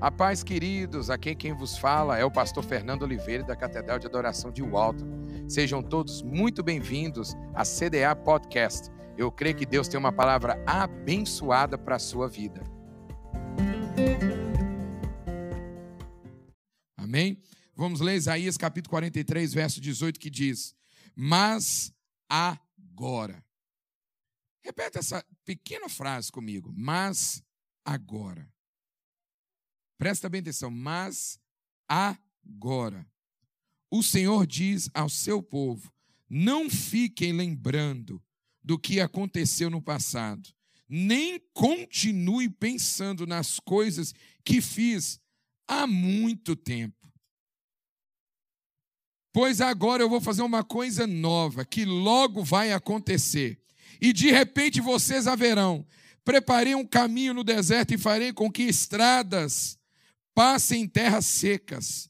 A paz, queridos, aqui quem vos fala é o pastor Fernando Oliveira da Catedral de Adoração de Walton. Sejam todos muito bem-vindos à CDA Podcast. Eu creio que Deus tem uma palavra abençoada para a sua vida. Amém? Vamos ler Isaías capítulo 43, verso 18, que diz: Mas agora. Repete essa pequena frase comigo. Mas agora. Presta bem atenção, mas agora. O Senhor diz ao seu povo: não fiquem lembrando do que aconteceu no passado, nem continue pensando nas coisas que fiz há muito tempo. Pois agora eu vou fazer uma coisa nova que logo vai acontecer. E de repente vocês haverão. Preparei um caminho no deserto e farei com que estradas passem em terras secas.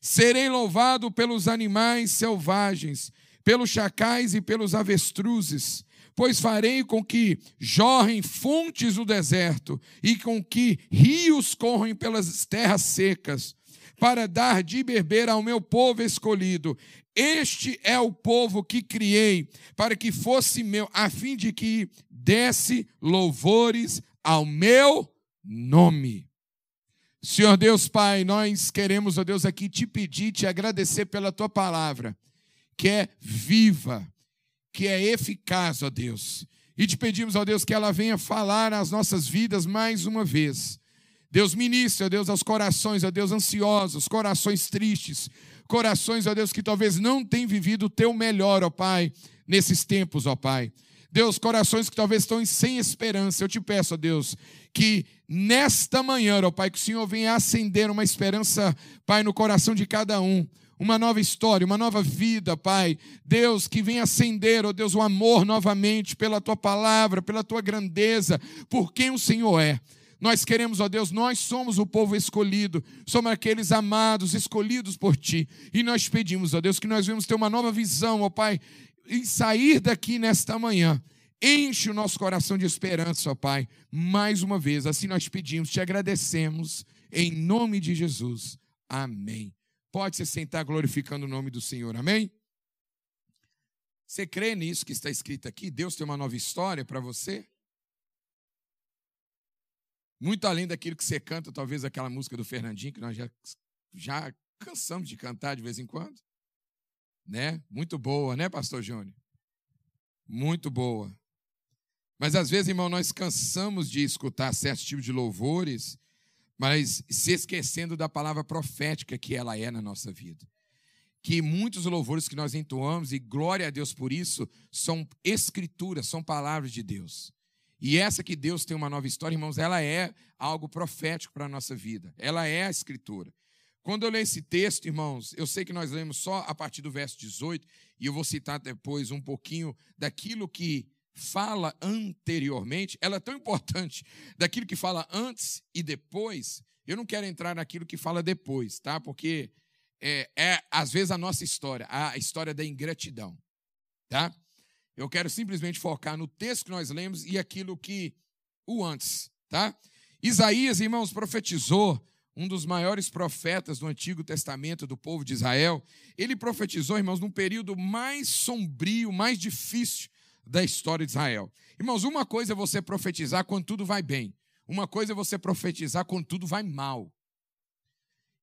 Serei louvado pelos animais selvagens, pelos chacais e pelos avestruzes, pois farei com que jorrem fontes do deserto e com que rios corram pelas terras secas, para dar de beber ao meu povo escolhido. Este é o povo que criei, para que fosse meu, a fim de que desse louvores ao meu nome. Senhor Deus Pai, nós queremos, ó Deus, aqui te pedir, te agradecer pela tua palavra, que é viva, que é eficaz, ó Deus. E te pedimos, ó Deus, que ela venha falar nas nossas vidas mais uma vez. Deus ministra, ó Deus, aos corações, ó Deus, ansiosos, corações tristes, corações, ó Deus, que talvez não tenham vivido o teu melhor, ó Pai, nesses tempos, ó Pai. Deus, corações que talvez estão sem esperança, eu te peço, ó Deus, que nesta manhã, ó Pai, que o Senhor venha acender uma esperança, Pai, no coração de cada um. Uma nova história, uma nova vida, Pai. Deus, que venha acender, ó Deus, o amor novamente pela tua palavra, pela tua grandeza, por quem o Senhor é. Nós queremos, ó Deus, nós somos o povo escolhido, somos aqueles amados, escolhidos por Ti. E nós pedimos, ó Deus, que nós venhamos ter uma nova visão, ó Pai, e sair daqui nesta manhã. Enche o nosso coração de esperança, ó Pai. Mais uma vez, assim nós pedimos, te agradecemos, em nome de Jesus. Amém. Pode se sentar glorificando o nome do Senhor, amém? Você crê nisso que está escrito aqui? Deus tem uma nova história para você? Muito além daquilo que você canta, talvez aquela música do Fernandinho, que nós já, já cansamos de cantar de vez em quando né? Muito boa, né, pastor Júnior? Muito boa. Mas às vezes, irmão, nós cansamos de escutar certos tipos de louvores, mas se esquecendo da palavra profética que ela é na nossa vida. Que muitos louvores que nós entoamos, e glória a Deus por isso, são escrituras, são palavras de Deus. E essa que Deus tem uma nova história, irmãos, ela é algo profético para a nossa vida. Ela é a escritura. Quando eu leio esse texto, irmãos, eu sei que nós lemos só a partir do verso 18, e eu vou citar depois um pouquinho daquilo que fala anteriormente. Ela é tão importante, daquilo que fala antes e depois. Eu não quero entrar naquilo que fala depois, tá? Porque é, é às vezes a nossa história, a história da ingratidão, tá? Eu quero simplesmente focar no texto que nós lemos e aquilo que o antes, tá? Isaías, irmãos, profetizou um dos maiores profetas do Antigo Testamento do povo de Israel, ele profetizou, irmãos, num período mais sombrio, mais difícil da história de Israel. Irmãos, uma coisa é você profetizar quando tudo vai bem, uma coisa é você profetizar quando tudo vai mal.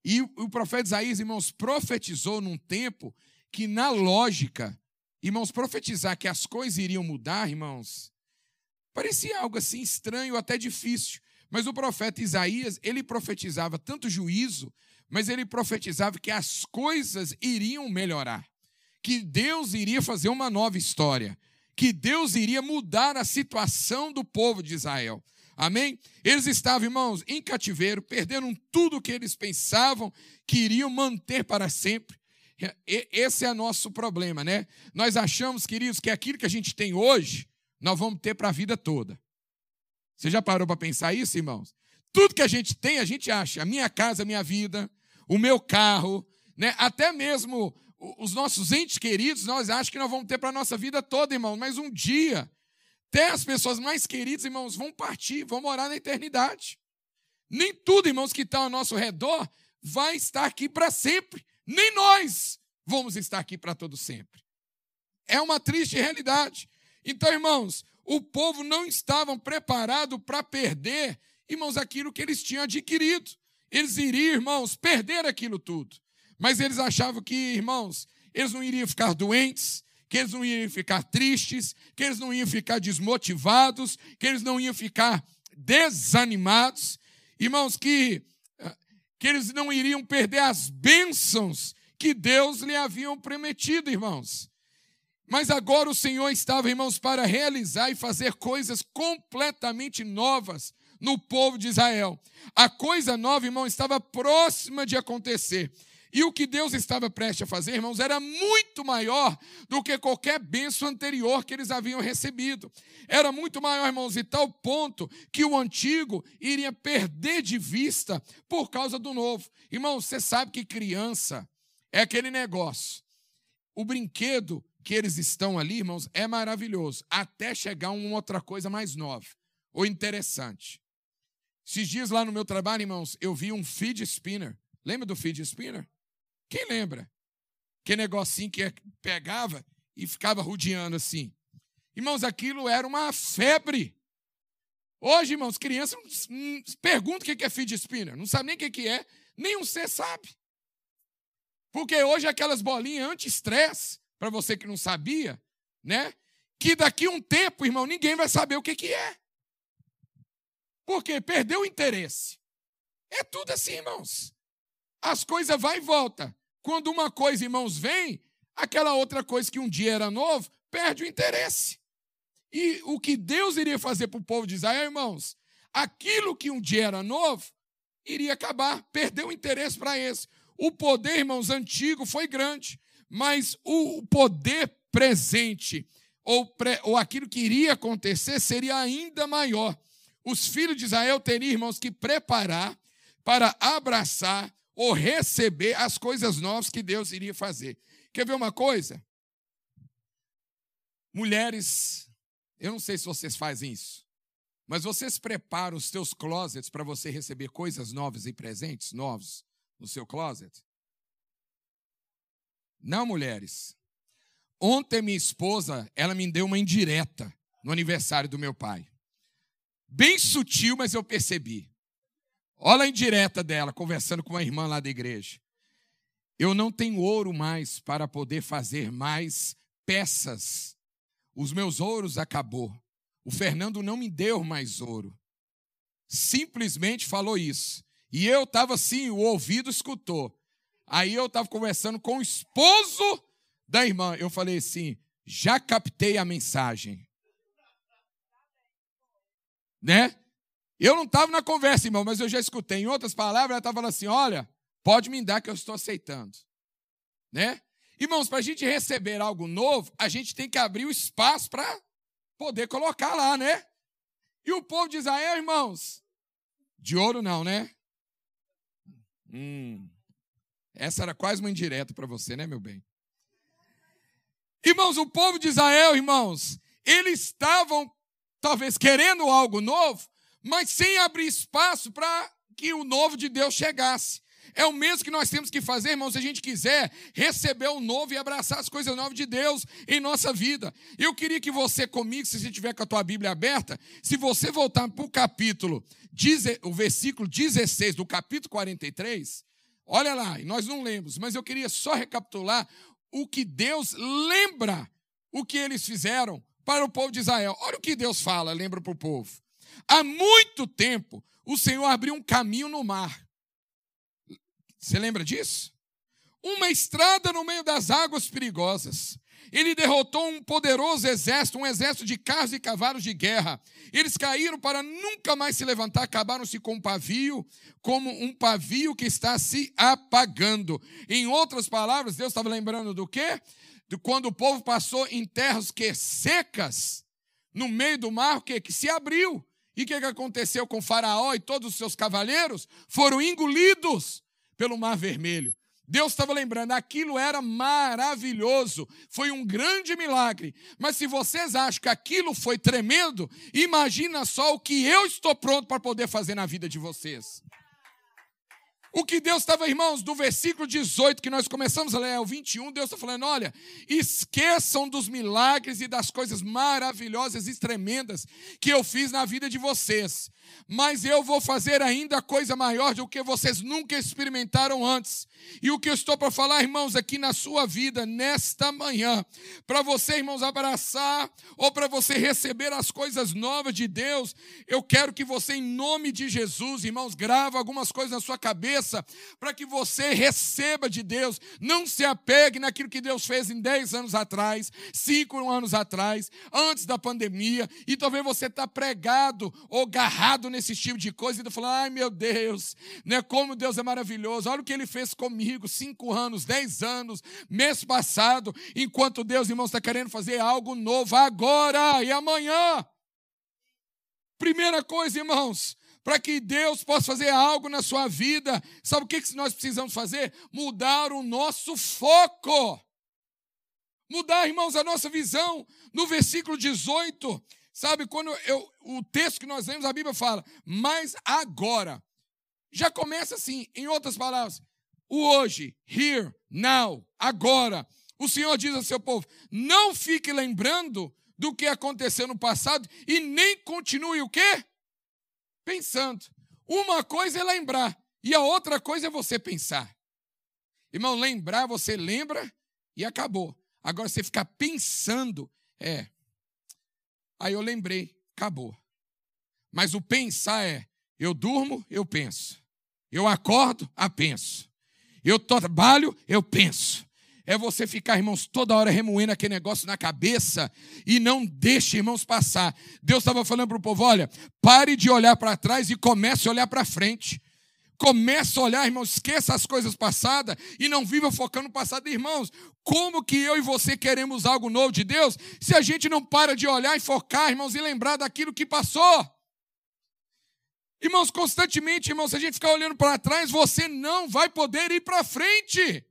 E o profeta Isaías, irmãos, profetizou num tempo que, na lógica, irmãos, profetizar que as coisas iriam mudar, irmãos, parecia algo assim estranho, até difícil. Mas o profeta Isaías, ele profetizava tanto juízo, mas ele profetizava que as coisas iriam melhorar, que Deus iria fazer uma nova história, que Deus iria mudar a situação do povo de Israel. Amém? Eles estavam, irmãos, em cativeiro, perderam tudo o que eles pensavam que iriam manter para sempre. Esse é nosso problema, né? Nós achamos, queridos, que aquilo que a gente tem hoje, nós vamos ter para a vida toda. Você já parou para pensar isso, irmãos? Tudo que a gente tem, a gente acha. A minha casa, a minha vida, o meu carro, né? até mesmo os nossos entes queridos, nós achamos que nós vamos ter para a nossa vida toda, irmãos. Mas um dia, até as pessoas mais queridas, irmãos, vão partir, vão morar na eternidade. Nem tudo, irmãos, que está ao nosso redor vai estar aqui para sempre. Nem nós vamos estar aqui para todo sempre. É uma triste realidade. Então, irmãos, o povo não estava preparado para perder, irmãos, aquilo que eles tinham adquirido. Eles iriam, irmãos, perder aquilo tudo. Mas eles achavam que, irmãos, eles não iriam ficar doentes, que eles não iam ficar tristes, que eles não iam ficar desmotivados, que eles não iam ficar desanimados. Irmãos, que, que eles não iriam perder as bênçãos que Deus lhe haviam prometido, irmãos. Mas agora o Senhor estava, irmãos, para realizar e fazer coisas completamente novas no povo de Israel. A coisa nova, irmão, estava próxima de acontecer. E o que Deus estava prestes a fazer, irmãos, era muito maior do que qualquer benção anterior que eles haviam recebido. Era muito maior, irmãos, e tal ponto que o antigo iria perder de vista por causa do novo. Irmãos, você sabe que criança é aquele negócio. O brinquedo que eles estão ali, irmãos, é maravilhoso, até chegar uma outra coisa mais nova ou interessante. Esses dias lá no meu trabalho, irmãos, eu vi um feed spinner. Lembra do feed spinner? Quem lembra? Que negocinho que pegava e ficava rodeando assim. Irmãos, aquilo era uma febre. Hoje, irmãos, crianças perguntam o que é feed spinner. Não sabe nem o que é, nem um C sabe. Porque hoje aquelas bolinhas anti-estresse, para você que não sabia, né? Que daqui um tempo, irmão, ninguém vai saber o que, que é. Porque perdeu o interesse. É tudo assim, irmãos. As coisas vai e volta. Quando uma coisa, irmãos, vem, aquela outra coisa que um dia era novo, perde o interesse. E o que Deus iria fazer para o povo de Israel, irmãos, aquilo que um dia era novo, iria acabar, perdeu o interesse para esse. O poder, irmãos, antigo foi grande, mas o poder presente, ou, pre, ou aquilo que iria acontecer, seria ainda maior. Os filhos de Israel teriam, irmãos, que preparar para abraçar ou receber as coisas novas que Deus iria fazer. Quer ver uma coisa? Mulheres, eu não sei se vocês fazem isso, mas vocês preparam os seus closets para você receber coisas novas e presentes novos no seu closet? Não, mulheres. Ontem minha esposa, ela me deu uma indireta no aniversário do meu pai. Bem sutil, mas eu percebi. Olha a indireta dela, conversando com uma irmã lá da igreja. Eu não tenho ouro mais para poder fazer mais peças. Os meus ouros acabou. O Fernando não me deu mais ouro. Simplesmente falou isso. E eu estava assim, o ouvido escutou. Aí eu estava conversando com o esposo da irmã. Eu falei assim: já captei a mensagem. Né? Eu não estava na conversa, irmão, mas eu já escutei. Em outras palavras, ela estava falando assim: olha, pode me dar que eu estou aceitando. Né? Irmãos, para a gente receber algo novo, a gente tem que abrir o espaço para poder colocar lá, né? E o povo de Israel, irmãos, de ouro não, né? Hum, essa era quase uma indireta para você, né, meu bem? Irmãos, o povo de Israel, irmãos, eles estavam talvez querendo algo novo, mas sem abrir espaço para que o novo de Deus chegasse. É o mesmo que nós temos que fazer, irmãos, se a gente quiser receber o novo e abraçar as coisas novas de Deus em nossa vida. Eu queria que você comigo, se você tiver com a tua Bíblia aberta, se você voltar para o capítulo, o versículo 16 do capítulo 43, olha lá, nós não lemos, mas eu queria só recapitular o que Deus lembra o que eles fizeram para o povo de Israel. Olha o que Deus fala, lembra para o povo. Há muito tempo, o Senhor abriu um caminho no mar. Você lembra disso? Uma estrada no meio das águas perigosas. Ele derrotou um poderoso exército, um exército de carros e cavalos de guerra. Eles caíram para nunca mais se levantar, acabaram-se com um pavio, como um pavio que está se apagando. Em outras palavras, Deus estava lembrando do quê? De quando o povo passou em terras que secas, no meio do mar, que, que se abriu. E o que, que aconteceu com Faraó e todos os seus cavaleiros? Foram engolidos pelo Mar Vermelho. Deus estava lembrando, aquilo era maravilhoso, foi um grande milagre. Mas se vocês acham que aquilo foi tremendo, imagina só o que eu estou pronto para poder fazer na vida de vocês. O que Deus estava, irmãos, do versículo 18 que nós começamos a ler, o 21, Deus está falando: olha, esqueçam dos milagres e das coisas maravilhosas e tremendas que eu fiz na vida de vocês, mas eu vou fazer ainda coisa maior do que vocês nunca experimentaram antes. E o que eu estou para falar, irmãos, aqui na sua vida, nesta manhã, para você, irmãos, abraçar ou para você receber as coisas novas de Deus, eu quero que você, em nome de Jesus, irmãos, grava algumas coisas na sua cabeça para que você receba de Deus. Não se apegue naquilo que Deus fez em 10 anos atrás, 5 anos atrás, antes da pandemia, e talvez você está pregado ou garrado nesse tipo de coisa e falando, ai meu Deus, né, como Deus é maravilhoso, olha o que ele fez comigo comigo cinco anos, dez anos, mês passado, enquanto Deus, irmãos, está querendo fazer algo novo agora e amanhã. Primeira coisa, irmãos, para que Deus possa fazer algo na sua vida, sabe o que nós precisamos fazer? Mudar o nosso foco. Mudar, irmãos, a nossa visão. No versículo 18, sabe, quando eu, o texto que nós lemos, a Bíblia fala, mas agora. Já começa assim, em outras palavras, o hoje, here, now, agora. O Senhor diz ao seu povo: não fique lembrando do que aconteceu no passado e nem continue o quê? Pensando. Uma coisa é lembrar e a outra coisa é você pensar. Irmão, lembrar, você lembra e acabou. Agora você ficar pensando, é. Aí eu lembrei, acabou. Mas o pensar é: eu durmo, eu penso. Eu acordo, a penso. Eu trabalho, eu penso. É você ficar, irmãos, toda hora remoendo aquele negócio na cabeça e não deixe, irmãos, passar. Deus estava falando para o povo: olha, pare de olhar para trás e comece a olhar para frente. Comece a olhar, irmãos, esqueça as coisas passadas e não viva focando no passado. Irmãos, como que eu e você queremos algo novo de Deus se a gente não para de olhar e focar, irmãos, e lembrar daquilo que passou? Irmãos, constantemente, irmãos, se a gente ficar olhando para trás, você não vai poder ir para frente.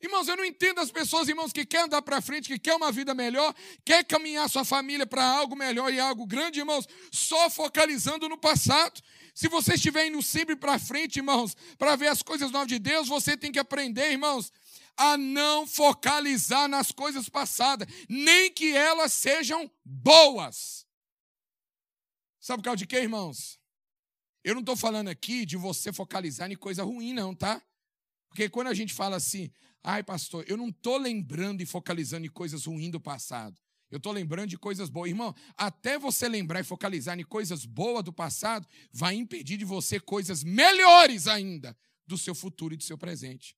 Irmãos, eu não entendo as pessoas, irmãos, que querem andar para frente, que querem uma vida melhor, quer caminhar sua família para algo melhor e algo grande, irmãos, só focalizando no passado. Se você estiver indo sempre para frente, irmãos, para ver as coisas novas de Deus, você tem que aprender, irmãos, a não focalizar nas coisas passadas, nem que elas sejam boas. Sabe por causa de quê, irmãos? Eu não estou falando aqui de você focalizar em coisa ruim, não, tá? Porque quando a gente fala assim, ai, pastor, eu não estou lembrando e focalizando em coisas ruins do passado. Eu estou lembrando de coisas boas. Irmão, até você lembrar e focalizar em coisas boas do passado, vai impedir de você coisas melhores ainda do seu futuro e do seu presente.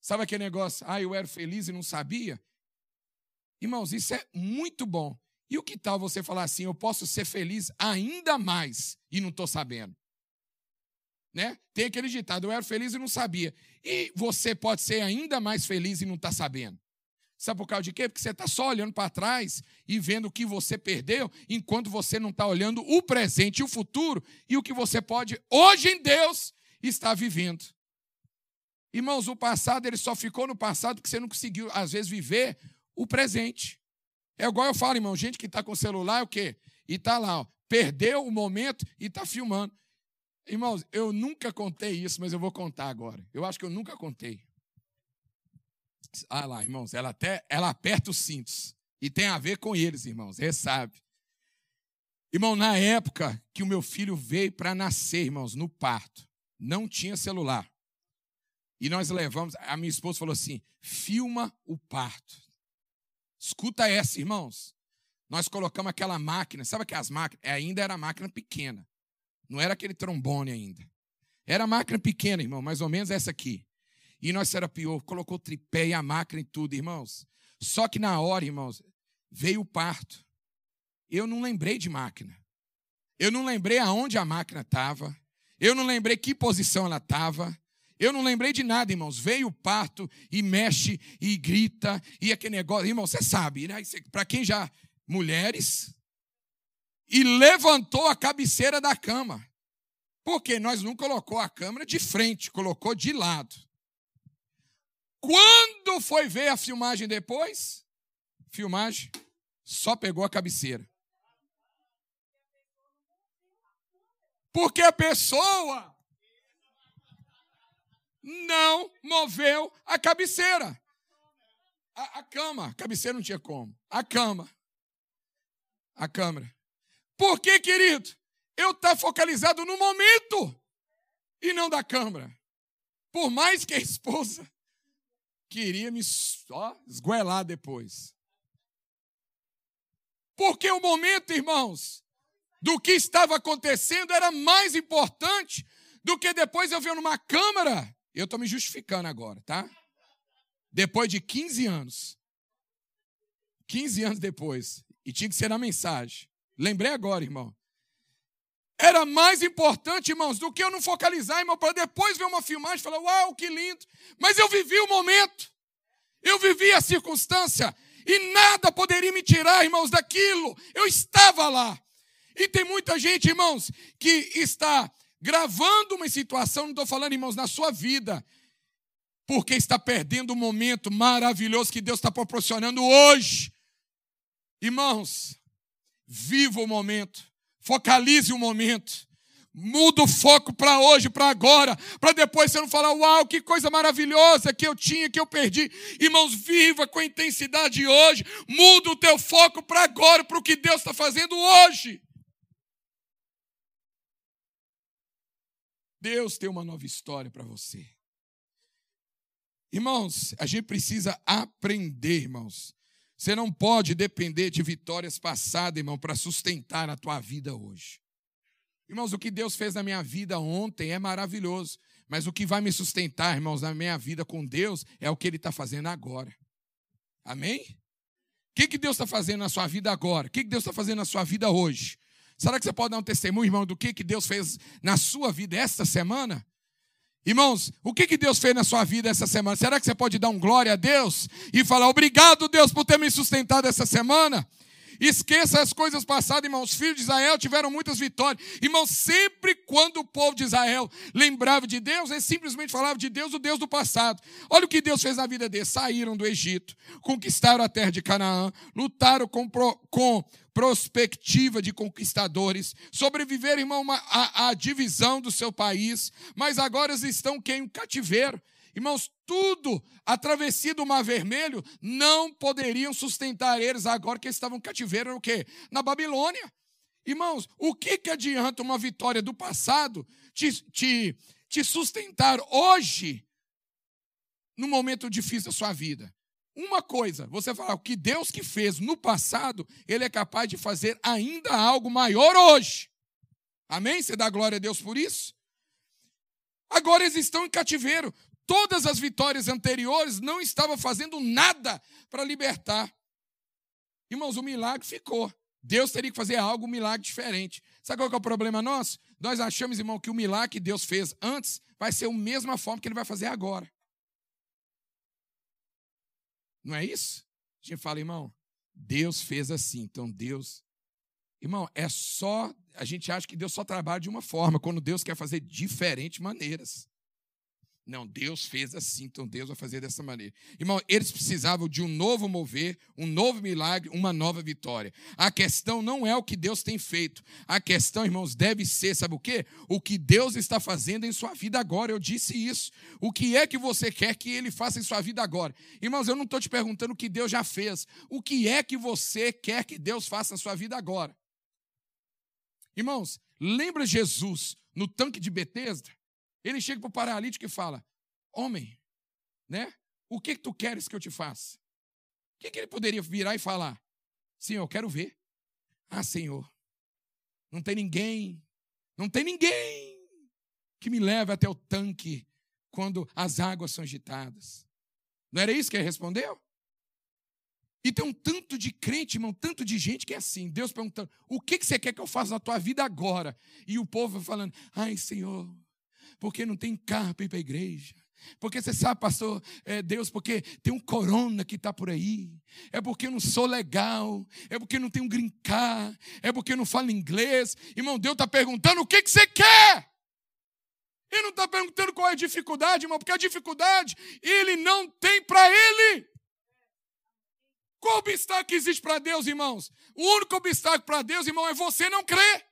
Sabe aquele negócio, ah, eu era feliz e não sabia? Irmãos, isso é muito bom. E o que tal você falar assim, eu posso ser feliz ainda mais e não estou sabendo? Né? Tem aquele ditado, eu era feliz e não sabia. E você pode ser ainda mais feliz e não está sabendo. Sabe por causa de quê? Porque você está só olhando para trás e vendo o que você perdeu, enquanto você não está olhando o presente e o futuro e o que você pode, hoje em Deus, estar vivendo. Irmãos, o passado ele só ficou no passado porque você não conseguiu, às vezes, viver o presente. É igual eu falo, irmão, gente que está com celular é o quê? E está lá, ó, perdeu o momento e está filmando. Irmãos, eu nunca contei isso, mas eu vou contar agora. Eu acho que eu nunca contei. Ah lá, irmãos, ela até ela aperta os cintos. E tem a ver com eles, irmãos, você sabe. Irmão, na época que o meu filho veio para nascer, irmãos, no parto, não tinha celular. E nós levamos, a minha esposa falou assim: filma o parto. Escuta essa, irmãos. Nós colocamos aquela máquina, sabe que as máquinas, ainda era máquina pequena. Não era aquele trombone ainda. Era máquina pequena, irmão, mais ou menos essa aqui. E nós pior, colocou tripé e a máquina e tudo, irmãos. Só que na hora, irmãos, veio o parto. Eu não lembrei de máquina. Eu não lembrei aonde a máquina estava. Eu não lembrei que posição ela estava. Eu não lembrei de nada, irmãos. Veio o parto e mexe e grita e aquele negócio. Irmão, você sabe, né? Para quem já. Mulheres. E levantou a cabeceira da cama. Porque nós não colocou a câmera de frente, colocou de lado. Quando foi ver a filmagem depois? Filmagem, só pegou a cabeceira. Porque a pessoa não moveu a cabeceira. A, a, cama, a cabeceira não tinha como. A cama. A câmera. Por que, querido? Eu estou tá focalizado no momento e não da câmera. Por mais que a esposa queria me só esguelar depois. Porque o momento, irmãos, do que estava acontecendo era mais importante do que depois eu ver numa câmera. Eu estou me justificando agora, tá? Depois de 15 anos. 15 anos depois. E tinha que ser na mensagem. Lembrei agora, irmão. Era mais importante, irmãos, do que eu não focalizar, irmão, para depois ver uma filmagem e falar, uau, que lindo. Mas eu vivi o momento. Eu vivi a circunstância. E nada poderia me tirar, irmãos, daquilo. Eu estava lá. E tem muita gente, irmãos, que está gravando uma situação, não estou falando, irmãos, na sua vida, porque está perdendo o momento maravilhoso que Deus está proporcionando hoje. Irmãos, viva o momento, focalize o momento. Muda o foco para hoje, para agora, para depois você não falar, uau, que coisa maravilhosa que eu tinha, que eu perdi. Irmãos, viva com intensidade hoje. Muda o teu foco para agora, para o que Deus está fazendo hoje. Deus tem uma nova história para você. Irmãos, a gente precisa aprender, irmãos. Você não pode depender de vitórias passadas, irmão, para sustentar a tua vida hoje. Irmãos, o que Deus fez na minha vida ontem é maravilhoso, mas o que vai me sustentar, irmãos, na minha vida com Deus é o que Ele está fazendo agora. Amém? O que, que Deus está fazendo na sua vida agora? O que, que Deus está fazendo na sua vida hoje? Será que você pode dar um testemunho, irmão, do que, que Deus fez na sua vida esta semana? Irmãos, o que, que Deus fez na sua vida essa semana? Será que você pode dar um glória a Deus e falar obrigado, Deus, por ter me sustentado essa semana? Esqueça as coisas passadas, irmãos. Os filhos de Israel tiveram muitas vitórias. Irmãos, sempre quando o povo de Israel lembrava de Deus, eles simplesmente falavam de Deus, o Deus do passado. Olha o que Deus fez na vida deles. Saíram do Egito, conquistaram a terra de Canaã, lutaram com, com prospectiva de conquistadores, sobreviveram, irmão, à divisão do seu país, mas agora eles estão quem? Um cativeiro. Irmãos, tudo, a travessia do Mar Vermelho, não poderiam sustentar eles agora que eles estavam cativeiro no quê? Na Babilônia. Irmãos, o que, que adianta uma vitória do passado te, te, te sustentar hoje, no momento difícil da sua vida? Uma coisa, você falar, o que Deus que fez no passado, Ele é capaz de fazer ainda algo maior hoje. Amém? Você dá glória a Deus por isso? Agora eles estão em cativeiro. Todas as vitórias anteriores não estavam fazendo nada para libertar. Irmãos, o milagre ficou. Deus teria que fazer algo, um milagre diferente. Sabe qual é o problema nosso? Nós achamos, irmão, que o milagre que Deus fez antes vai ser a mesma forma que ele vai fazer agora. Não é isso? A gente fala, irmão, Deus fez assim, então Deus. Irmão, é só. A gente acha que Deus só trabalha de uma forma, quando Deus quer fazer diferentes maneiras. Não, Deus fez assim, então Deus vai fazer dessa maneira. Irmão, eles precisavam de um novo mover, um novo milagre, uma nova vitória. A questão não é o que Deus tem feito. A questão, irmãos, deve ser, sabe o quê? O que Deus está fazendo em sua vida agora. Eu disse isso. O que é que você quer que Ele faça em sua vida agora? Irmãos, eu não estou te perguntando o que Deus já fez. O que é que você quer que Deus faça na sua vida agora? Irmãos, lembra Jesus no tanque de Betesda? Ele chega para o paralítico e fala: Homem, né? O que, que tu queres que eu te faça? O que, que ele poderia virar e falar? Senhor, eu quero ver. Ah, Senhor, não tem ninguém, não tem ninguém que me leve até o tanque quando as águas são agitadas. Não era isso que ele respondeu? E tem um tanto de crente, irmão, tanto de gente que é assim. Deus perguntando: o que, que você quer que eu faça na tua vida agora? E o povo falando: ai, Senhor, porque não tem carro para ir para a igreja. Porque você sabe, pastor, é Deus, porque tem um corona que está por aí. É porque eu não sou legal. É porque não tenho grincar. É porque eu não falo inglês. Irmão, Deus está perguntando o que, que você quer. Ele não está perguntando qual é a dificuldade, irmão, porque a dificuldade ele não tem para ele. Qual obstáculo existe para Deus, irmãos? O único obstáculo para Deus, irmão, é você não crer.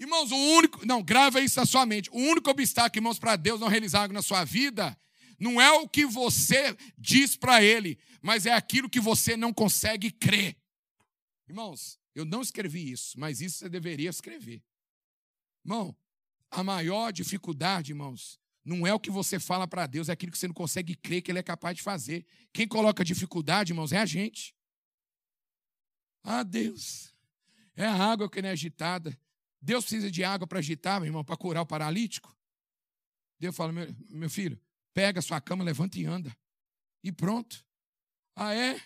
Irmãos, o único. Não, grava isso na sua mente. O único obstáculo, irmãos, para Deus não realizar algo na sua vida não é o que você diz para Ele, mas é aquilo que você não consegue crer. Irmãos, eu não escrevi isso, mas isso você deveria escrever. Irmão, a maior dificuldade, irmãos, não é o que você fala para Deus, é aquilo que você não consegue crer que Ele é capaz de fazer. Quem coloca dificuldade, irmãos, é a gente. Ah, Deus, é a água que não é agitada. Deus precisa de água para agitar, meu irmão, para curar o paralítico. Deus fala, meu, meu filho, pega sua cama, levanta e anda. E pronto. Ah, é?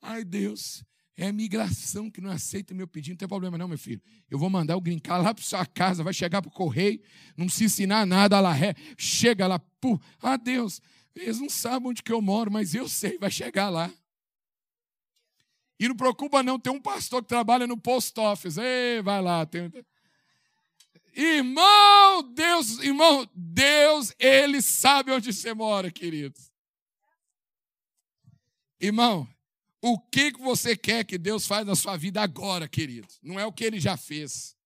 Ai, Deus, é a migração que não aceita meu pedido. Não tem problema, não, meu filho. Eu vou mandar o grincar lá para sua casa, vai chegar para o correio, não se ensinar nada, lá ré. Chega lá, pô, ah, Deus, eles não sabem onde que eu moro, mas eu sei, vai chegar lá. E não preocupa, não, tem um pastor que trabalha no post office. Ei, vai lá, tem. Irmão, Deus, irmão, Deus, Ele sabe onde você mora, queridos. Irmão, o que você quer que Deus faz na sua vida agora, querido? Não é o que ele já fez.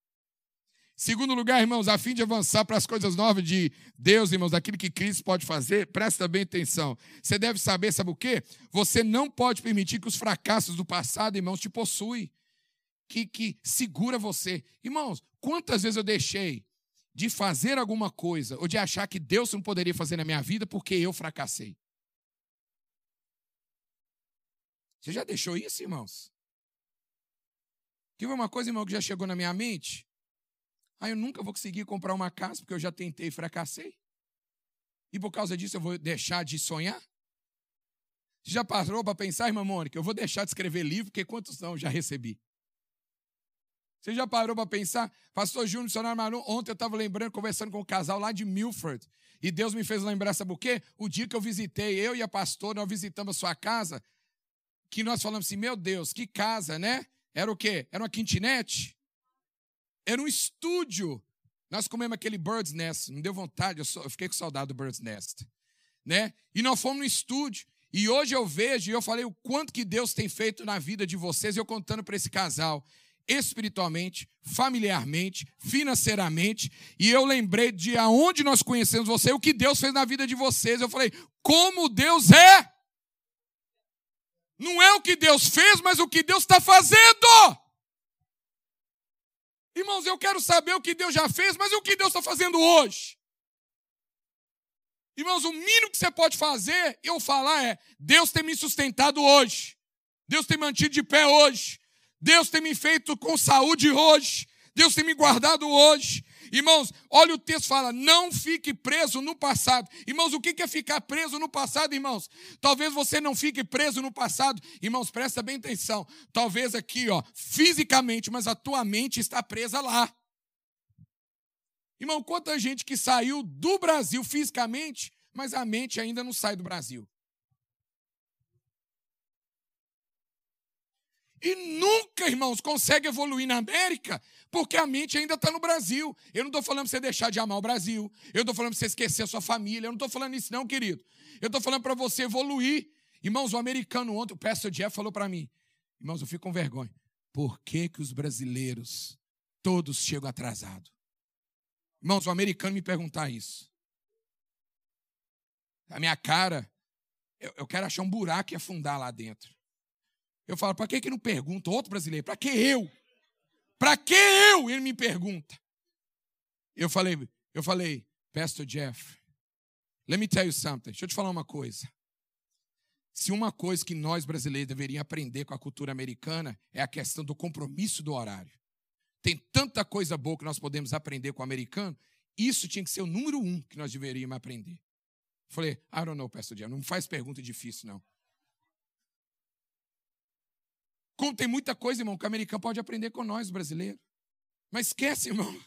Segundo lugar, irmãos, a fim de avançar para as coisas novas de Deus, irmãos, aquilo que Cristo pode fazer, presta bem atenção. Você deve saber, sabe o quê? Você não pode permitir que os fracassos do passado, irmãos, te possuem, que, que segura você. Irmãos, quantas vezes eu deixei de fazer alguma coisa ou de achar que Deus não poderia fazer na minha vida porque eu fracassei? Você já deixou isso, irmãos? Foi uma coisa, irmão, que já chegou na minha mente? Ah, eu nunca vou conseguir comprar uma casa porque eu já tentei e fracassei. E por causa disso eu vou deixar de sonhar? Já parou para pensar, irmã Mônica? Eu vou deixar de escrever livro porque quantos não já recebi? Você já parou para pensar? Pastor Júnior, missionário Manu, ontem eu estava lembrando, conversando com um casal lá de Milford. E Deus me fez lembrar, sabe o quê? O dia que eu visitei, eu e a pastora, nós visitamos a sua casa que nós falamos assim, meu Deus, que casa, né? Era o quê? Era uma kitnet? Era um estúdio. Nós comemos aquele Bird's Nest, não deu vontade, eu, só, eu fiquei com saudade do Bird's Nest. Né? E nós fomos no estúdio. E hoje eu vejo, e eu falei o quanto que Deus tem feito na vida de vocês, eu contando para esse casal, espiritualmente, familiarmente, financeiramente, e eu lembrei de aonde nós conhecemos você, o que Deus fez na vida de vocês. Eu falei, como Deus é! Não é o que Deus fez, mas o que Deus está fazendo. Irmãos, eu quero saber o que Deus já fez, mas o que Deus está fazendo hoje. Irmãos, o mínimo que você pode fazer, eu falar é: Deus tem me sustentado hoje. Deus tem me mantido de pé hoje. Deus tem me feito com saúde hoje. Deus tem me guardado hoje. Irmãos, olha o texto fala: não fique preso no passado. Irmãos, o que é ficar preso no passado, irmãos? Talvez você não fique preso no passado. Irmãos, presta bem atenção. Talvez aqui, ó, fisicamente, mas a tua mente está presa lá. Irmão, quanta gente que saiu do Brasil fisicamente, mas a mente ainda não sai do Brasil. E nunca, irmãos, consegue evoluir na América porque a mente ainda está no Brasil. Eu não estou falando para você deixar de amar o Brasil. Eu estou falando para você esquecer a sua família. Eu não estou falando isso, não, querido. Eu estou falando para você evoluir. Irmãos, o americano ontem, o pastor Jeff falou para mim: Irmãos, eu fico com vergonha. Por que, que os brasileiros todos chegam atrasados? Irmãos, o americano me perguntar isso. A minha cara, eu, eu quero achar um buraco e afundar lá dentro. Eu falo, para que, que não pergunta outro brasileiro? Para que eu? Para que eu? Ele me pergunta. Eu falei, eu falei, Pastor Jeff, let me tell you something. Deixa eu te falar uma coisa. Se uma coisa que nós brasileiros deveríamos aprender com a cultura americana é a questão do compromisso do horário. Tem tanta coisa boa que nós podemos aprender com o americano, isso tinha que ser o número um que nós deveríamos aprender. Eu falei, I don't know, Pastor Jeff, não faz pergunta difícil, não. Como tem muita coisa, irmão, que o americano pode aprender com nós, brasileiros. Mas esquece, irmão.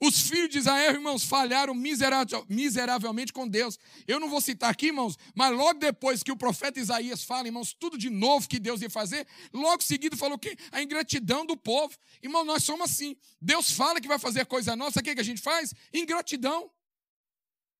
Os filhos de Israel, irmãos, falharam miseravelmente com Deus. Eu não vou citar aqui, irmãos, mas logo depois que o profeta Isaías fala, irmãos, tudo de novo que Deus ia fazer, logo seguido falou que a ingratidão do povo. Irmão, nós somos assim. Deus fala que vai fazer coisa nossa, o que, que a gente faz? Ingratidão.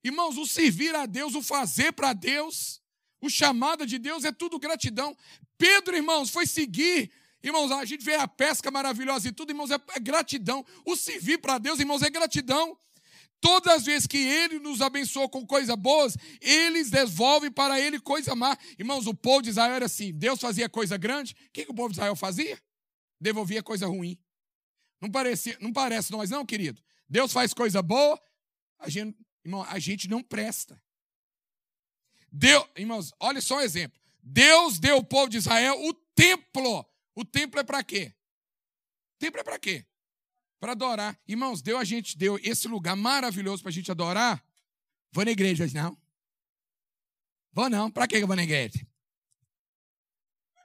Irmãos, o servir a Deus, o fazer para Deus, o chamado de Deus é tudo gratidão. Pedro, irmãos, foi seguir Irmãos, a gente vê a pesca maravilhosa e tudo, irmãos, é, é gratidão. O servir para Deus, irmãos, é gratidão. Todas as vezes que Ele nos abençoou com coisas boas, eles devolvem para Ele coisa má. Irmãos, o povo de Israel era assim: Deus fazia coisa grande, o que, que o povo de Israel fazia? Devolvia coisa ruim. Não, parecia, não parece nós, não, querido? Deus faz coisa boa, a gente, irmão, a gente não presta. Deus, irmãos, olha só um exemplo. Deus deu ao povo de Israel o templo o templo é para quê? O templo é para quê? Para adorar. Irmãos, deu a gente deu esse lugar maravilhoso para a gente adorar. Vou na igreja não? Vou não. Para que eu vou na igreja?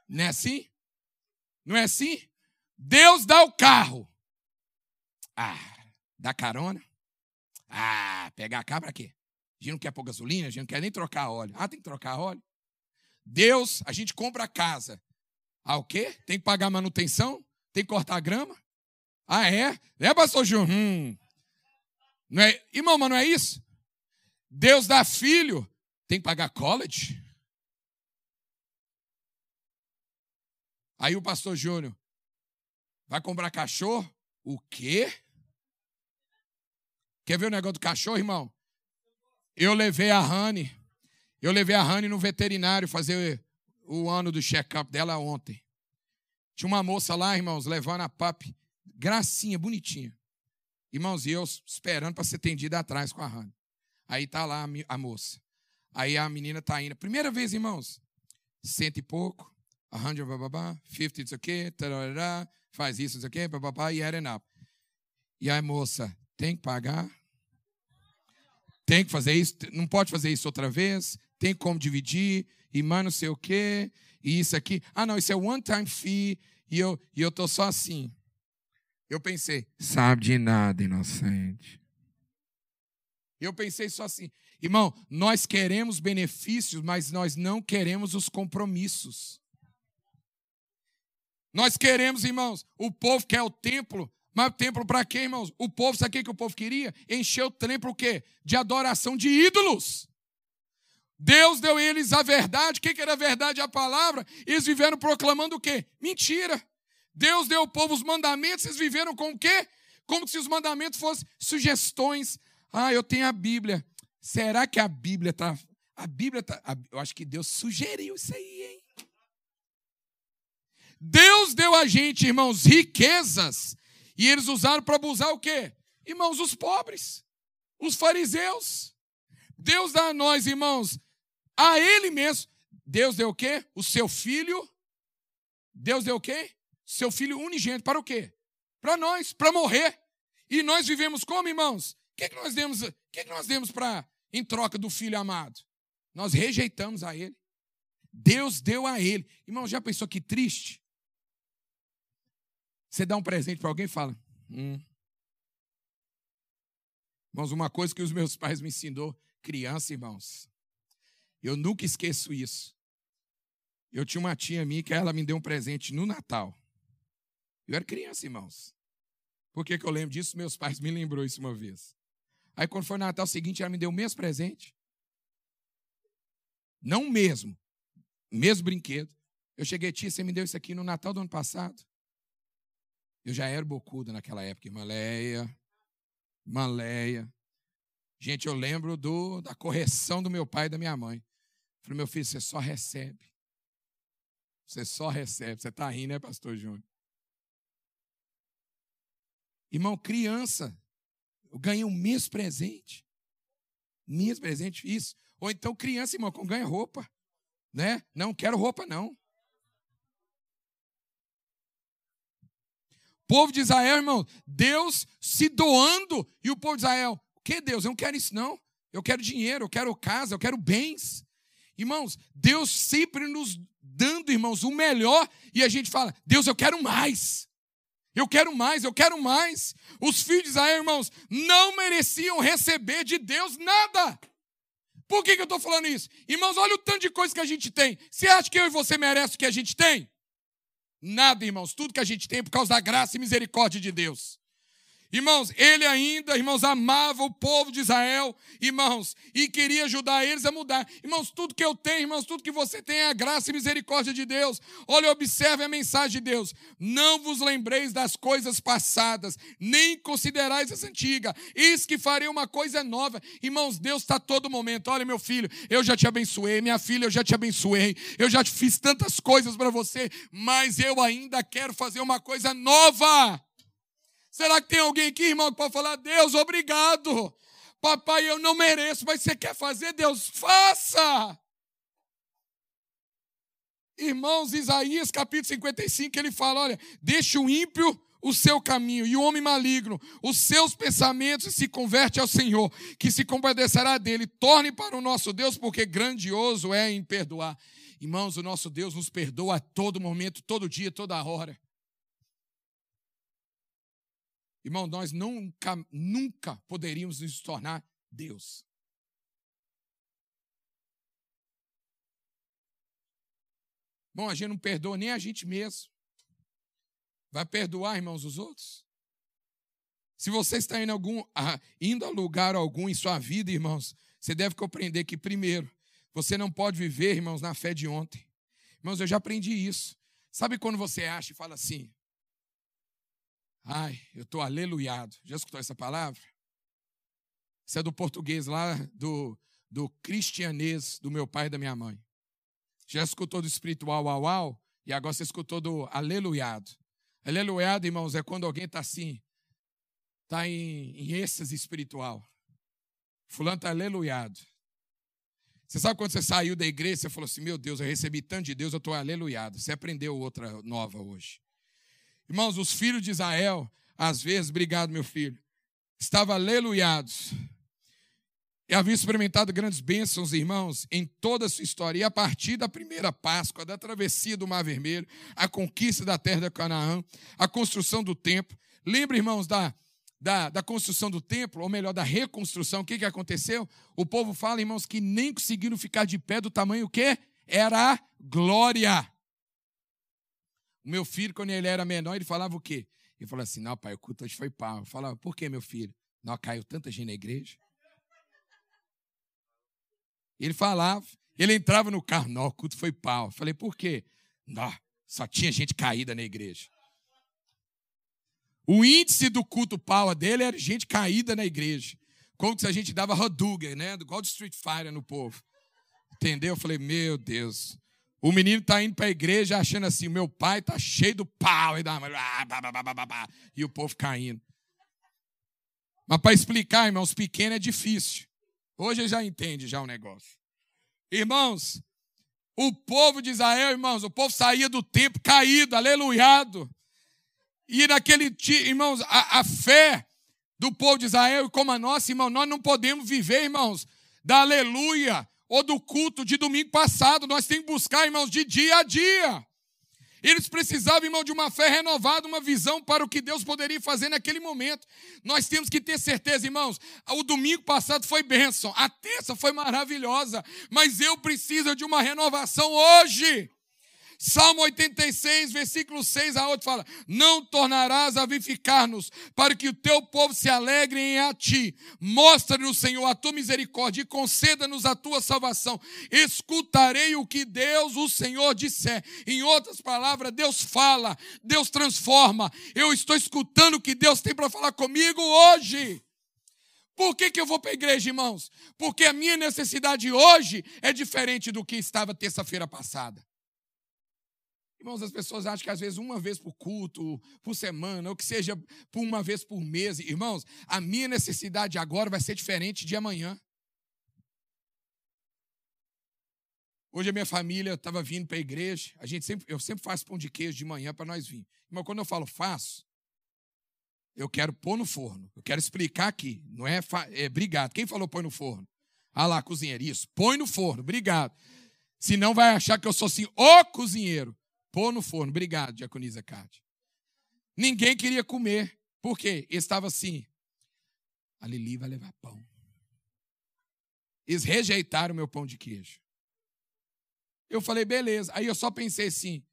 Não é assim? Não é assim? Deus dá o carro. Ah, dá carona. Ah, pegar cá para quê? A gente não quer pôr gasolina, a gente não quer nem trocar óleo. Ah, tem que trocar óleo. Deus, a gente compra a casa. Ah, o quê? Tem que pagar manutenção? Tem que cortar grama? Ah, é? É, pastor Júnior? Hum. Não é, irmão, mas não é isso? Deus dá filho, tem que pagar college? Aí o pastor Júnior vai comprar cachorro? O quê? Quer ver o negócio do cachorro, irmão? Eu levei a Rani, eu levei a Rani no veterinário fazer o ano do check-up dela ontem. Tinha uma moça lá, irmãos, levando a pap, gracinha, bonitinha. Irmãos, e eu esperando para ser atendida atrás com a Hannah. Aí tá lá a, moça. Aí a menina tá indo. Primeira vez, irmãos. Cento e pouco. A hundred, bababá. Fifty, isso aqui. Tarará, faz isso, isso aqui. Bababá, e era up. E a moça, tem que pagar? Tem que fazer isso? Não pode fazer isso outra vez? Tem como dividir? e mais não sei o quê, e isso aqui. Ah, não, isso é one time fee, e eu, e eu tô só assim. Eu pensei, sabe de nada, inocente. Eu pensei só assim, irmão, nós queremos benefícios, mas nós não queremos os compromissos. Nós queremos, irmãos, o povo quer o templo, mas templo para quê, irmãos? O povo, sabe o que o povo queria? Encher o templo o quê? De adoração de ídolos. Deus deu a eles a verdade. O que era a verdade? A palavra. Eles viveram proclamando o quê? Mentira. Deus deu ao povo os mandamentos, eles viveram com o quê? Como se os mandamentos fossem sugestões. Ah, eu tenho a Bíblia. Será que a Bíblia está. A Bíblia está. Eu acho que Deus sugeriu isso aí, hein? Deus deu a gente, irmãos, riquezas. E eles usaram para abusar o quê? Irmãos, os pobres, os fariseus. Deus dá a nós, irmãos, a ele mesmo. Deus deu o quê? O seu filho. Deus deu o quê? Seu filho unigênito. Para o quê? Para nós, para morrer. E nós vivemos como, irmãos? O que, que nós demos, que, que nós demos para em troca do filho amado? Nós rejeitamos a ele. Deus deu a ele. Irmão, já pensou que triste? Você dá um presente para alguém e fala: hum. Irmãos, uma coisa que os meus pais me ensinou, criança, irmãos, eu nunca esqueço isso. Eu tinha uma tia minha que ela me deu um presente no Natal. Eu era criança, irmãos. Por que, que eu lembro disso? Meus pais me lembrou isso uma vez. Aí, quando foi Natal seguinte, ela me deu o mesmo presente. Não o mesmo. Mesmo brinquedo. Eu cheguei, tia, você me deu isso aqui no Natal do ano passado. Eu já era bocuda naquela época, irmã Leia. Leia. Gente, eu lembro do, da correção do meu pai e da minha mãe. Falei, meu filho, você só recebe. Você só recebe. Você está rindo, né, pastor Júnior? Irmão, criança, eu ganhei um mês presente. Mês presente, isso. Ou então criança, irmão, ganha roupa. Né? Não quero roupa, não. Povo de Israel, irmão, Deus se doando, e o povo de Israel, o que Deus? Eu não quero isso, não. Eu quero dinheiro, eu quero casa, eu quero bens. Irmãos, Deus sempre nos dando, irmãos, o melhor, e a gente fala, Deus, eu quero mais. Eu quero mais, eu quero mais. Os filhos de Israel, irmãos, não mereciam receber de Deus nada. Por que, que eu estou falando isso? Irmãos, olha o tanto de coisa que a gente tem. Você acha que eu e você merecem o que a gente tem? Nada, irmãos. Tudo que a gente tem é por causa da graça e misericórdia de Deus. Irmãos, ele ainda, irmãos, amava o povo de Israel, irmãos, e queria ajudar eles a mudar. Irmãos, tudo que eu tenho, irmãos, tudo que você tem é a graça e misericórdia de Deus. Olha, observe a mensagem de Deus. Não vos lembreis das coisas passadas, nem considerais as antigas. Eis que farei uma coisa nova. Irmãos, Deus está todo momento. Olha, meu filho, eu já te abençoei, minha filha, eu já te abençoei. Eu já fiz tantas coisas para você, mas eu ainda quero fazer uma coisa nova. Será que tem alguém aqui, irmão, que pode falar: Deus, obrigado. Papai, eu não mereço, mas você quer fazer, Deus, faça. Irmãos, Isaías capítulo 55, ele fala: olha, deixa o ímpio o seu caminho e o homem maligno os seus pensamentos e se converte ao Senhor, que se compadecerá dele. Torne para o nosso Deus, porque grandioso é em perdoar. Irmãos, o nosso Deus nos perdoa a todo momento, todo dia, toda hora. Irmão, nós nunca, nunca poderíamos nos tornar Deus. Bom, a gente não perdoa nem a gente mesmo. Vai perdoar, irmãos, os outros? Se você está indo, algum, indo a lugar algum em sua vida, irmãos, você deve compreender que, primeiro, você não pode viver, irmãos, na fé de ontem. Irmãos, eu já aprendi isso. Sabe quando você acha e fala assim: Ai, eu estou aleluiado. Já escutou essa palavra? Isso é do português lá, do, do cristianês do meu pai e da minha mãe. Já escutou do espiritual uau, uau? E agora você escutou do aleluiado. Aleluiado, irmãos, é quando alguém está assim, está em, em êxtase espiritual. Fulano está aleluiado. Você sabe quando você saiu da igreja, você falou assim: Meu Deus, eu recebi tanto de Deus, eu estou aleluiado. Você aprendeu outra nova hoje. Irmãos, os filhos de Israel, às vezes, obrigado, meu filho, estavam aleluiados. E haviam experimentado grandes bênçãos, irmãos, em toda a sua história. E a partir da primeira Páscoa, da travessia do Mar Vermelho, a conquista da terra de Canaã, a construção do templo. Lembra, irmãos, da, da, da, construção do templo, ou melhor, da reconstrução, o que, que aconteceu? O povo fala, irmãos, que nem conseguiram ficar de pé do tamanho que era a glória. O meu filho, quando ele era menor, ele falava o quê? Ele falava assim: não, pai, o culto hoje foi pau. Eu falava, por que, meu filho? Não caiu tanta gente na igreja. Ele falava, ele entrava no carro, não, o culto foi pau. Eu falei, por quê? Não, só tinha gente caída na igreja. O índice do culto pau dele era gente caída na igreja. Como se a gente dava Hadouken, né? Igual de Street Fighter no povo. Entendeu? Eu falei, meu Deus. O menino está indo para a igreja achando assim: meu pai está cheio do pau. E, ah, e o povo caindo. Mas para explicar, irmãos, pequeno é difícil. Hoje já entende já o negócio. Irmãos, o povo de Israel, irmãos, o povo saía do templo caído, aleluiado. E naquele, irmãos, a, a fé do povo de Israel, como a nossa, irmão, nós não podemos viver, irmãos, da aleluia ou do culto de domingo passado. Nós temos que buscar, irmãos, de dia a dia. Eles precisavam, irmão, de uma fé renovada, uma visão para o que Deus poderia fazer naquele momento. Nós temos que ter certeza, irmãos. O domingo passado foi bênção, a terça foi maravilhosa, mas eu preciso de uma renovação hoje. Salmo 86, versículo 6 a 8 fala: Não tornarás a vivificar-nos, para que o teu povo se alegre em a ti. Mostra-nos, Senhor, a tua misericórdia e conceda-nos a tua salvação. Escutarei o que Deus, o Senhor, disser. Em outras palavras, Deus fala, Deus transforma. Eu estou escutando o que Deus tem para falar comigo hoje. Por que, que eu vou para a igreja, irmãos? Porque a minha necessidade hoje é diferente do que estava terça-feira passada. Irmãos, as pessoas acham que às vezes uma vez por culto, por semana, ou que seja por uma vez por mês. Irmãos, a minha necessidade agora vai ser diferente de amanhã. Hoje a minha família estava vindo para a igreja. A gente sempre, eu sempre faço pão de queijo de manhã para nós vir. Mas quando eu falo faço, eu quero pôr no forno. Eu quero explicar aqui. Não é, é obrigado. Quem falou põe no forno? Ah lá, cozinheiro. Isso, põe no forno. Obrigado. Senão vai achar que eu sou assim, o cozinheiro. Pôr no forno. Obrigado, Diaconisa Cátia. Ninguém queria comer. Por quê? Estava assim. A Lili vai levar pão. Eles rejeitaram meu pão de queijo. Eu falei, beleza. Aí eu só pensei assim,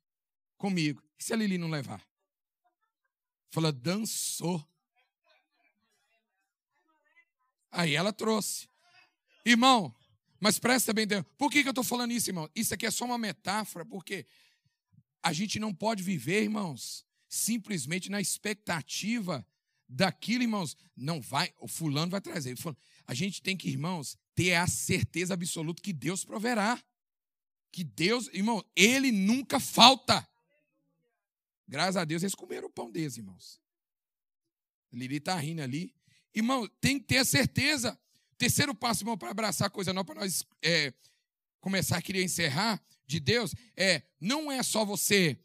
comigo, e se a Lili não levar? Falou, dançou. Aí ela trouxe. Irmão, mas presta bem atenção. Por que, que eu estou falando isso, irmão? Isso aqui é só uma metáfora, porque a gente não pode viver, irmãos, simplesmente na expectativa daquilo, irmãos. Não vai, o fulano vai trazer. A gente tem que, irmãos, ter a certeza absoluta que Deus proverá. Que Deus, irmão, Ele nunca falta. Graças a Deus, eles comeram o pão deles, irmãos. Lili está rindo ali. Irmão, tem que ter a certeza. Terceiro passo, irmão, para abraçar coisa nova, para nós é, começar a querer encerrar de Deus, é não é só você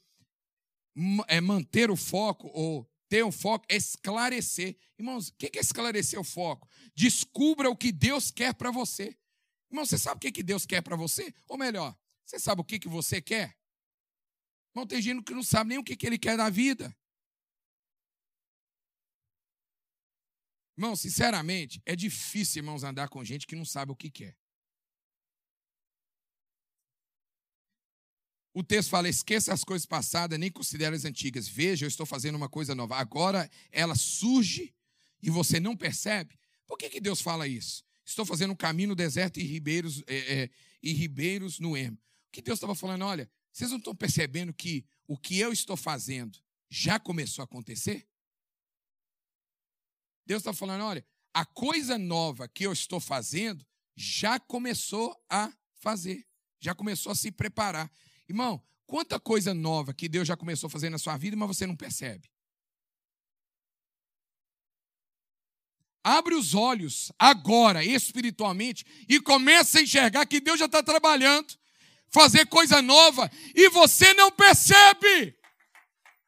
é, manter o foco ou ter um foco, é esclarecer. Irmãos, o que é esclarecer o foco? Descubra o que Deus quer para você. Irmão, você sabe o que Deus quer para você? Ou melhor, você sabe o que você quer? Irmão, tem gente que não sabe nem o que ele quer da vida. Irmão, sinceramente, é difícil, irmãos, andar com gente que não sabe o que quer. O texto fala: esqueça as coisas passadas, nem considere as antigas. Veja, eu estou fazendo uma coisa nova. Agora ela surge e você não percebe. Por que, que Deus fala isso? Estou fazendo um caminho no deserto e ribeiros, é, é, e ribeiros no ermo. O que Deus estava falando? Olha, vocês não estão percebendo que o que eu estou fazendo já começou a acontecer? Deus está falando: olha, a coisa nova que eu estou fazendo já começou a fazer, já começou a se preparar. Irmão, quanta coisa nova que Deus já começou a fazer na sua vida, mas você não percebe. Abre os olhos agora, espiritualmente, e começa a enxergar que Deus já está trabalhando, fazer coisa nova, e você não percebe.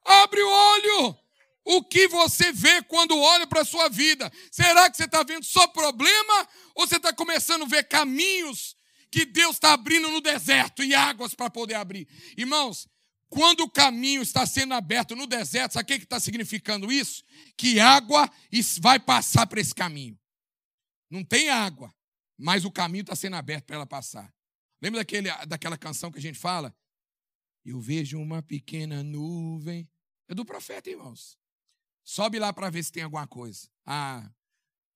Abre o olho. O que você vê quando olha para a sua vida? Será que você está vendo só problema? Ou você está começando a ver caminhos que Deus está abrindo no deserto e águas para poder abrir? Irmãos, quando o caminho está sendo aberto no deserto, sabe o que está significando isso? Que água vai passar para esse caminho. Não tem água, mas o caminho está sendo aberto para ela passar. Lembra daquele, daquela canção que a gente fala? Eu vejo uma pequena nuvem. É do profeta, irmãos. Sobe lá para ver se tem alguma coisa. Ah,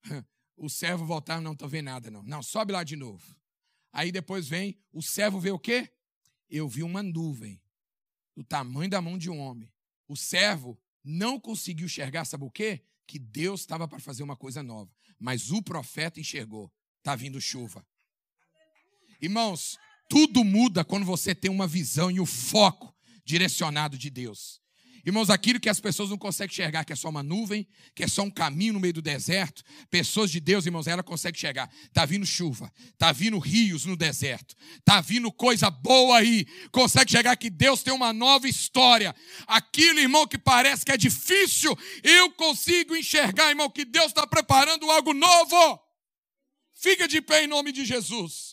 o servo voltar, não estou vendo nada, não. Não, sobe lá de novo. Aí depois vem, o servo vê o quê? Eu vi uma nuvem do tamanho da mão de um homem. O servo não conseguiu enxergar, sabe o quê? Que Deus estava para fazer uma coisa nova. Mas o profeta enxergou. Está vindo chuva. Irmãos, tudo muda quando você tem uma visão e o foco direcionado de Deus. Irmãos, aquilo que as pessoas não conseguem enxergar, que é só uma nuvem, que é só um caminho no meio do deserto, pessoas de Deus, irmãos, ela consegue enxergar. Está vindo chuva, está vindo rios no deserto, está vindo coisa boa aí. Consegue enxergar que Deus tem uma nova história. Aquilo, irmão, que parece que é difícil, eu consigo enxergar, irmão, que Deus está preparando algo novo. Fica de pé em nome de Jesus.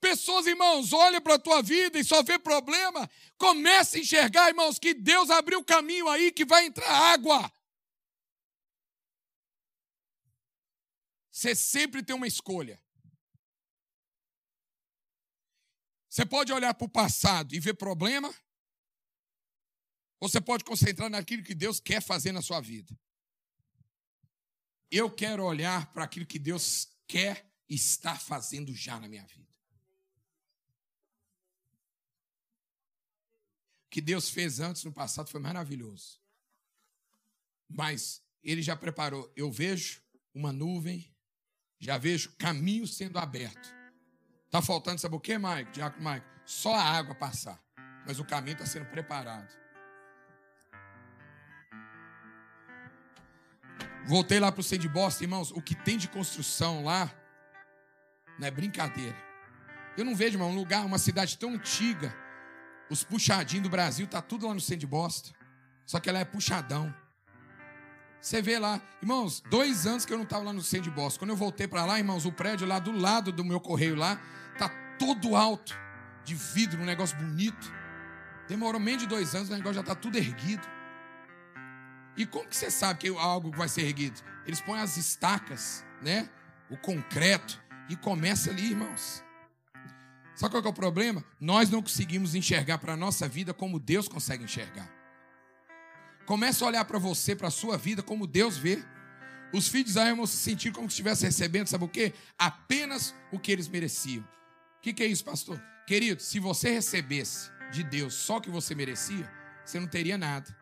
Pessoas, irmãos, olham para a tua vida e só vê problema. Comece a enxergar, irmãos, que Deus abriu o caminho aí que vai entrar água. Você sempre tem uma escolha. Você pode olhar para o passado e ver problema, ou você pode concentrar naquilo que Deus quer fazer na sua vida. Eu quero olhar para aquilo que Deus quer e está fazendo já na minha vida. Que Deus fez antes no passado foi maravilhoso. Mas ele já preparou. Eu vejo uma nuvem, já vejo caminho sendo aberto. Está faltando, sabe o que, Mike? Diácono Mike? Só a água passar. Mas o caminho está sendo preparado. Voltei lá para o Centro de Bosta, irmãos. O que tem de construção lá não é brincadeira. Eu não vejo, irmão, um lugar, uma cidade tão antiga os puxadinhos do Brasil, tá tudo lá no centro de bosta. Só que ela é puxadão. Você vê lá, irmãos, dois anos que eu não estava lá no centro de bosta. Quando eu voltei para lá, irmãos, o prédio lá do lado do meu correio lá, tá todo alto, de vidro, um negócio bonito. Demorou menos de dois anos, o negócio já está tudo erguido. E como que você sabe que algo vai ser erguido? Eles põem as estacas, né? O concreto e começa ali, irmãos. Sabe qual é o problema? Nós não conseguimos enxergar para a nossa vida como Deus consegue enxergar. Começa a olhar para você, para a sua vida, como Deus vê. Os filhos de Israel vão se sentir como se estivessem recebendo, sabe o quê? Apenas o que eles mereciam. O que, que é isso, pastor? Querido, se você recebesse de Deus só o que você merecia, você não teria nada.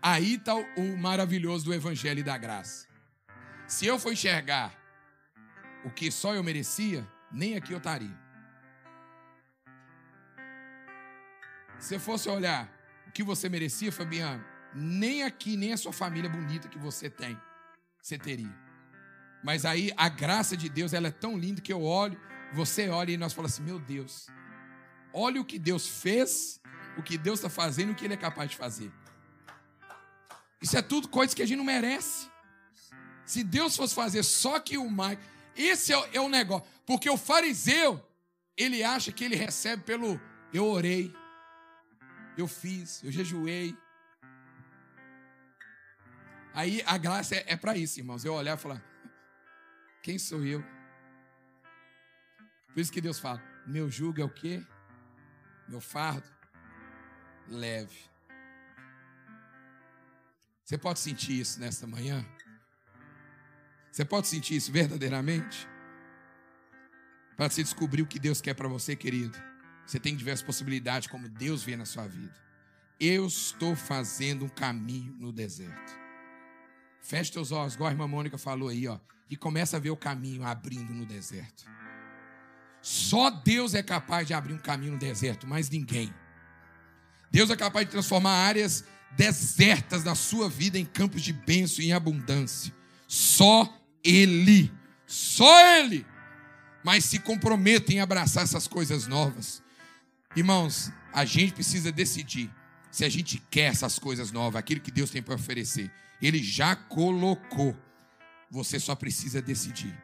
Aí está o maravilhoso do Evangelho e da graça. Se eu for enxergar o que só eu merecia, nem aqui eu estaria. Se fosse olhar o que você merecia, Fabiano, nem aqui, nem a sua família bonita que você tem, você teria. Mas aí a graça de Deus, ela é tão linda que eu olho, você olha e nós falamos assim: meu Deus, olha o que Deus fez, o que Deus está fazendo, o que Ele é capaz de fazer. Isso é tudo coisa que a gente não merece. Se Deus fosse fazer só que o mais. Esse é, é o negócio. Porque o fariseu, ele acha que ele recebe pelo eu orei, eu fiz, eu jejuei. Aí a graça é, é para isso, irmãos. Eu olhar e falar: quem sou eu? Por isso que Deus fala: meu jugo é o quê? Meu fardo leve. Você pode sentir isso nesta manhã? Você pode sentir isso verdadeiramente? Para você descobrir o que Deus quer para você, querido, você tem diversas possibilidades, como Deus vê na sua vida. Eu estou fazendo um caminho no deserto. Feche teus olhos, igual a irmã Mônica falou aí, ó, e começa a ver o caminho abrindo no deserto. Só Deus é capaz de abrir um caminho no deserto, mais ninguém. Deus é capaz de transformar áreas desertas da sua vida em campos de bênção e abundância. Só Ele. Só Ele. Mas se comprometa em abraçar essas coisas novas. Irmãos, a gente precisa decidir se a gente quer essas coisas novas, aquilo que Deus tem para oferecer. Ele já colocou. Você só precisa decidir.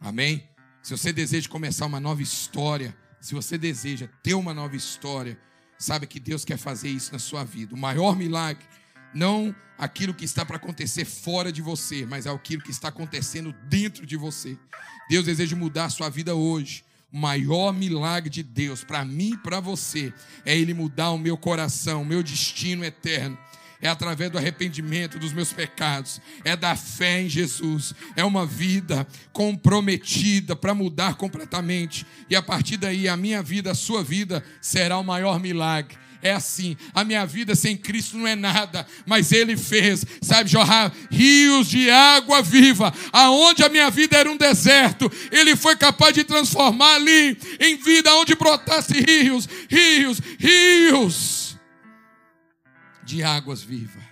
Amém? Se você deseja começar uma nova história, se você deseja ter uma nova história, Sabe que Deus quer fazer isso na sua vida. O maior milagre, não aquilo que está para acontecer fora de você, mas aquilo que está acontecendo dentro de você. Deus deseja mudar a sua vida hoje. O maior milagre de Deus para mim e para você é Ele mudar o meu coração, o meu destino eterno. É através do arrependimento dos meus pecados, é da fé em Jesus, é uma vida comprometida para mudar completamente, e a partir daí a minha vida, a sua vida será o maior milagre é assim. A minha vida sem Cristo não é nada, mas Ele fez, sabe, jorrar rios de água viva, aonde a minha vida era um deserto, Ele foi capaz de transformar ali em vida, onde brotasse rios, rios, rios de águas vivas.